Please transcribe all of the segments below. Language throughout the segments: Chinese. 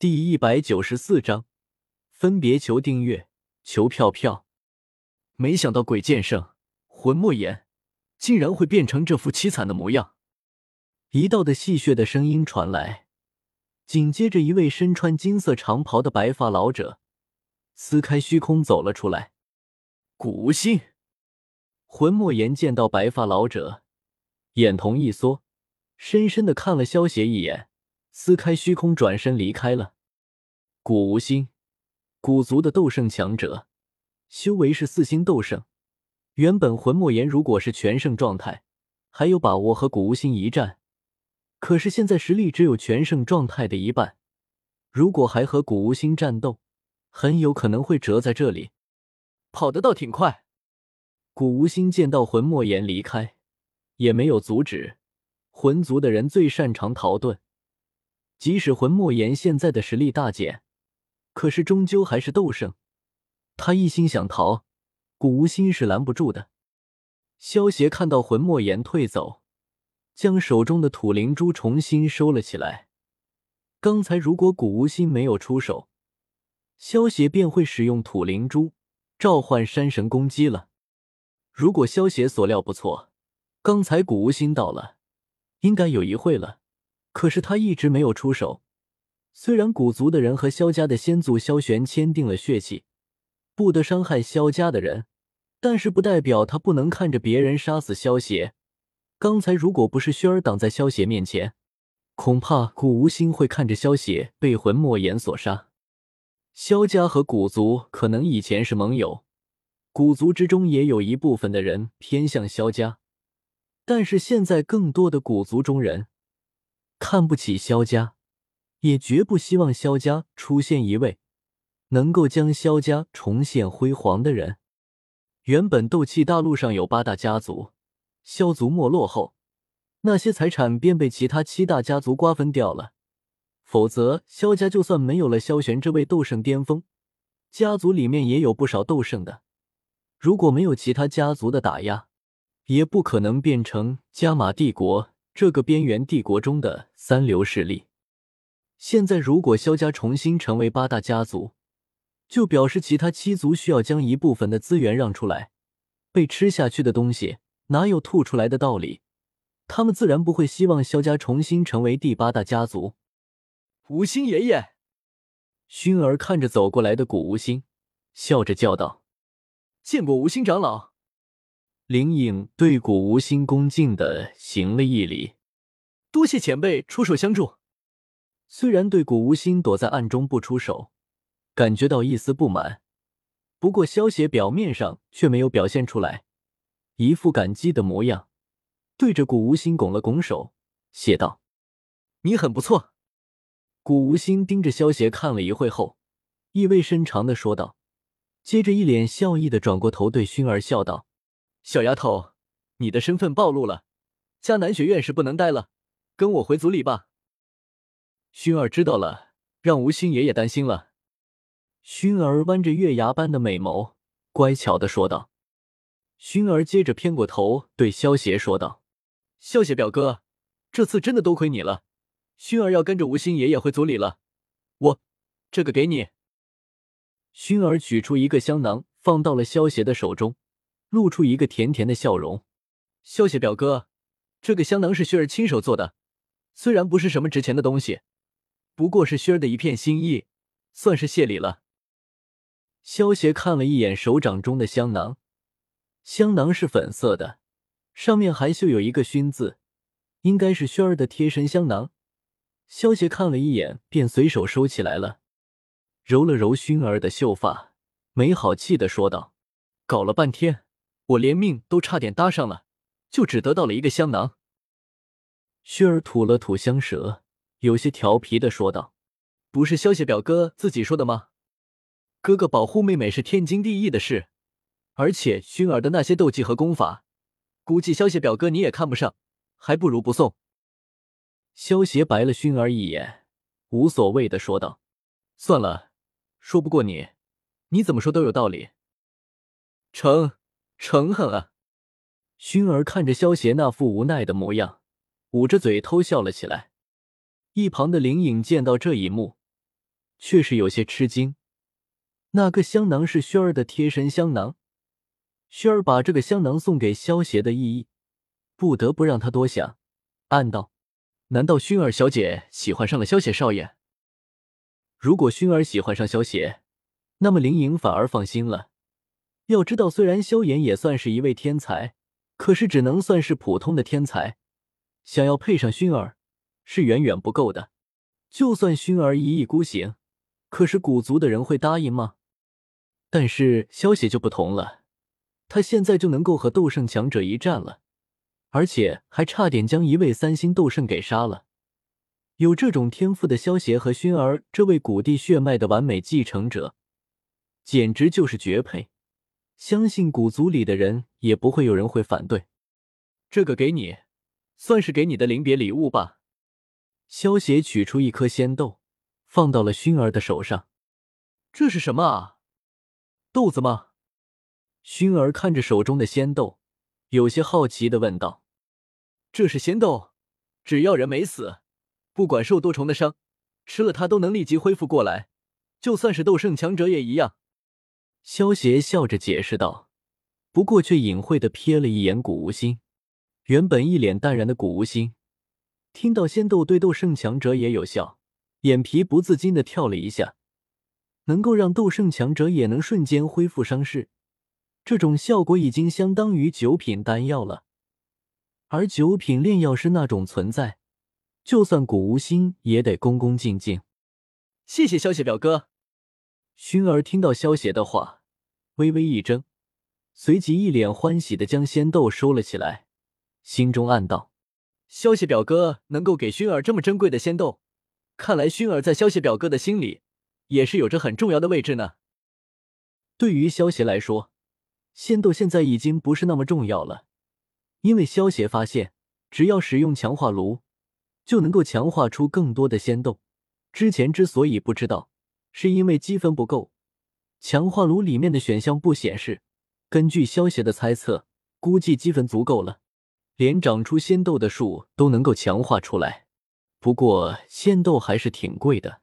第一百九十四章，分别求订阅，求票票。没想到鬼剑圣魂莫言竟然会变成这副凄惨的模样。一道的戏谑的声音传来，紧接着，一位身穿金色长袍的白发老者撕开虚空走了出来。古无心，魂莫言见到白发老者，眼瞳一缩，深深的看了萧邪一眼。撕开虚空，转身离开了。古无心，古族的斗圣强者，修为是四星斗圣。原本魂莫言如果是全盛状态，还有把握和古无心一战。可是现在实力只有全盛状态的一半，如果还和古无心战斗，很有可能会折在这里。跑得倒挺快。古无心见到魂莫言离开，也没有阻止。魂族的人最擅长逃遁。即使魂莫言现在的实力大减，可是终究还是斗圣。他一心想逃，古无心是拦不住的。萧协看到魂莫言退走，将手中的土灵珠重新收了起来。刚才如果古无心没有出手，萧协便会使用土灵珠召唤山神攻击了。如果萧协所料不错，刚才古无心到了，应该有一会了。可是他一直没有出手。虽然古族的人和萧家的先祖萧玄签订了血契，不得伤害萧家的人，但是不代表他不能看着别人杀死萧邪。刚才如果不是轩儿挡在萧邪面前，恐怕古无心会看着萧邪被魂莫言所杀。萧家和古族可能以前是盟友，古族之中也有一部分的人偏向萧家，但是现在更多的古族中人。看不起萧家，也绝不希望萧家出现一位能够将萧家重现辉煌的人。原本斗气大陆上有八大家族，萧族没落后，那些财产便被其他七大家族瓜分掉了。否则，萧家就算没有了萧玄这位斗圣巅峰，家族里面也有不少斗圣的。如果没有其他家族的打压，也不可能变成加玛帝国。这个边缘帝国中的三流势力，现在如果萧家重新成为八大家族，就表示其他七族需要将一部分的资源让出来。被吃下去的东西哪有吐出来的道理？他们自然不会希望萧家重新成为第八大家族。无心爷爷，薰儿看着走过来的古无心，笑着叫道：“见过无心长老。”灵影对古无心恭敬的行了一礼，多谢前辈出手相助。虽然对古无心躲在暗中不出手，感觉到一丝不满，不过萧邪表面上却没有表现出来，一副感激的模样，对着古无心拱了拱手，谢道：“你很不错。”古无心盯着萧邪看了一会后，意味深长的说道，接着一脸笑意的转过头对薰儿笑道。小丫头，你的身份暴露了，迦南学院是不能待了，跟我回族里吧。薰儿知道了，让吴心爷爷担心了。薰儿弯着月牙般的美眸，乖巧的说道。薰儿接着偏过头对萧邪说道：“萧邪表哥，这次真的多亏你了，薰儿要跟着吴心爷爷回族里了。我，这个给你。”薰儿取出一个香囊，放到了萧邪的手中。露出一个甜甜的笑容，萧邪表哥，这个香囊是薰儿亲手做的，虽然不是什么值钱的东西，不过是薰儿的一片心意，算是谢礼了。萧邪看了一眼手掌中的香囊，香囊是粉色的，上面还绣有一个熏字，应该是薰儿的贴身香囊。萧邪看了一眼，便随手收起来了，揉了揉熏儿的秀发，没好气的说道：“搞了半天。”我连命都差点搭上了，就只得到了一个香囊。薰儿吐了吐香舌，有些调皮的说道：“不是萧邪表哥自己说的吗？哥哥保护妹妹是天经地义的事，而且薰儿的那些斗技和功法，估计萧邪表哥你也看不上，还不如不送。”萧邪白了薰儿一眼，无所谓的说道：“算了，说不过你，你怎么说都有道理。”成。诚恳啊！薰儿看着萧邪那副无奈的模样，捂着嘴偷笑了起来。一旁的灵影见到这一幕，却是有些吃惊。那个香囊是薰儿的贴身香囊，薰儿把这个香囊送给萧邪的意义，不得不让他多想，暗道：难道薰儿小姐喜欢上了萧邪少爷？如果薰儿喜欢上萧邪，那么林颖反而放心了。要知道，虽然萧炎也算是一位天才，可是只能算是普通的天才，想要配上薰儿是远远不够的。就算薰儿一意孤行，可是古族的人会答应吗？但是萧邪就不同了，他现在就能够和斗圣强者一战了，而且还差点将一位三星斗圣给杀了。有这种天赋的萧邪和薰儿这位古帝血脉的完美继承者，简直就是绝配。相信古族里的人也不会有人会反对。这个给你，算是给你的临别礼物吧。萧邪取出一颗仙豆，放到了薰儿的手上。这是什么啊？豆子吗？薰儿看着手中的仙豆，有些好奇的问道：“这是仙豆，只要人没死，不管受多重的伤，吃了它都能立即恢复过来，就算是斗圣强者也一样。”萧邪笑着解释道，不过却隐晦的瞥了一眼古无心。原本一脸淡然的古无心，听到仙豆对斗圣强者也有效，眼皮不自禁的跳了一下。能够让斗圣强者也能瞬间恢复伤势，这种效果已经相当于九品丹药了。而九品炼药师那种存在，就算古无心也得恭恭敬敬。谢谢萧邪表哥。熏儿听到萧邪的话，微微一怔，随即一脸欢喜的将仙豆收了起来，心中暗道：萧邪表哥能够给熏儿这么珍贵的仙豆，看来熏儿在萧邪表哥的心里也是有着很重要的位置呢。对于萧邪来说，仙豆现在已经不是那么重要了，因为萧邪发现，只要使用强化炉，就能够强化出更多的仙豆。之前之所以不知道。是因为积分不够，强化炉里面的选项不显示。根据萧邪的猜测，估计积分足够了，连长出仙豆的树都能够强化出来。不过仙豆还是挺贵的，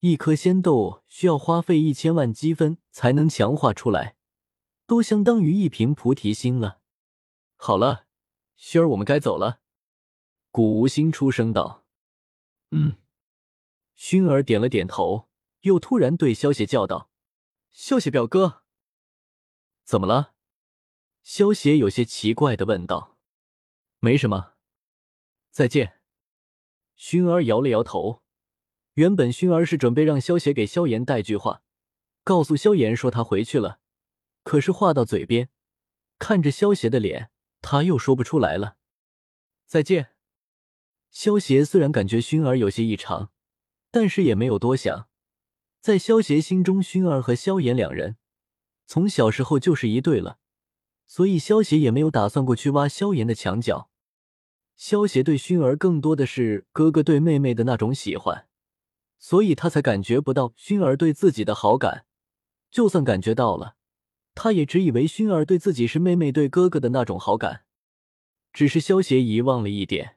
一颗仙豆需要花费一千万积分才能强化出来，都相当于一瓶菩提心了。好了，薰儿，我们该走了。古无心出声道：“嗯。”薰儿点了点头。又突然对萧邪叫道：“萧邪表哥，怎么了？”萧邪有些奇怪的问道：“没什么，再见。”薰儿摇了摇头。原本薰儿是准备让萧邪给萧炎带句话，告诉萧炎说他回去了。可是话到嘴边，看着萧邪的脸，他又说不出来了。再见。萧邪虽然感觉薰儿有些异常，但是也没有多想。在萧邪心中，薰儿和萧炎两人从小时候就是一对了，所以萧邪也没有打算过去挖萧炎的墙角。萧邪对薰儿更多的是哥哥对妹妹的那种喜欢，所以他才感觉不到薰儿对自己的好感。就算感觉到了，他也只以为薰儿对自己是妹妹对哥哥的那种好感。只是萧邪遗忘了一点，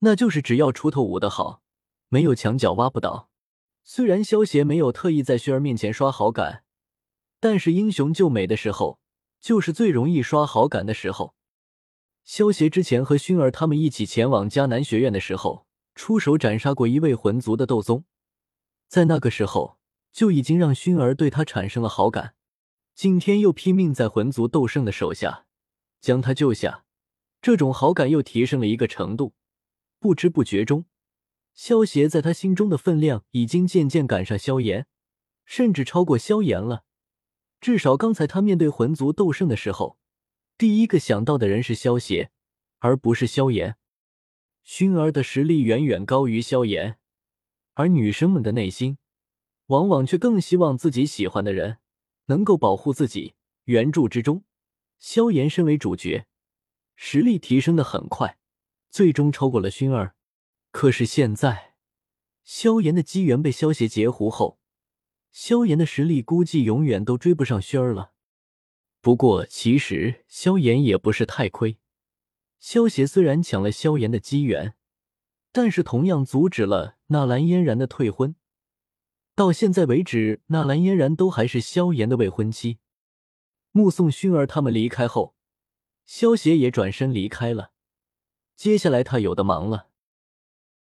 那就是只要锄头舞得好，没有墙角挖不倒。虽然萧邪没有特意在薰儿面前刷好感，但是英雄救美的时候，就是最容易刷好感的时候。萧邪之前和薰儿他们一起前往迦南学院的时候，出手斩杀过一位魂族的斗宗，在那个时候就已经让薰儿对他产生了好感。今天又拼命在魂族斗圣的手下将他救下，这种好感又提升了一个程度。不知不觉中。萧邪在他心中的分量已经渐渐赶上萧炎，甚至超过萧炎了。至少刚才他面对魂族斗圣的时候，第一个想到的人是萧邪，而不是萧炎。薰儿的实力远远高于萧炎，而女生们的内心，往往却更希望自己喜欢的人能够保护自己。原著之中，萧炎身为主角，实力提升的很快，最终超过了薰儿。可是现在，萧炎的机缘被萧邪截胡后，萧炎的实力估计永远都追不上熏儿了。不过，其实萧炎也不是太亏。萧邪虽然抢了萧炎的机缘，但是同样阻止了纳兰嫣然的退婚。到现在为止，纳兰嫣然都还是萧炎的未婚妻。目送薰儿他们离开后，萧邪也转身离开了。接下来他有的忙了。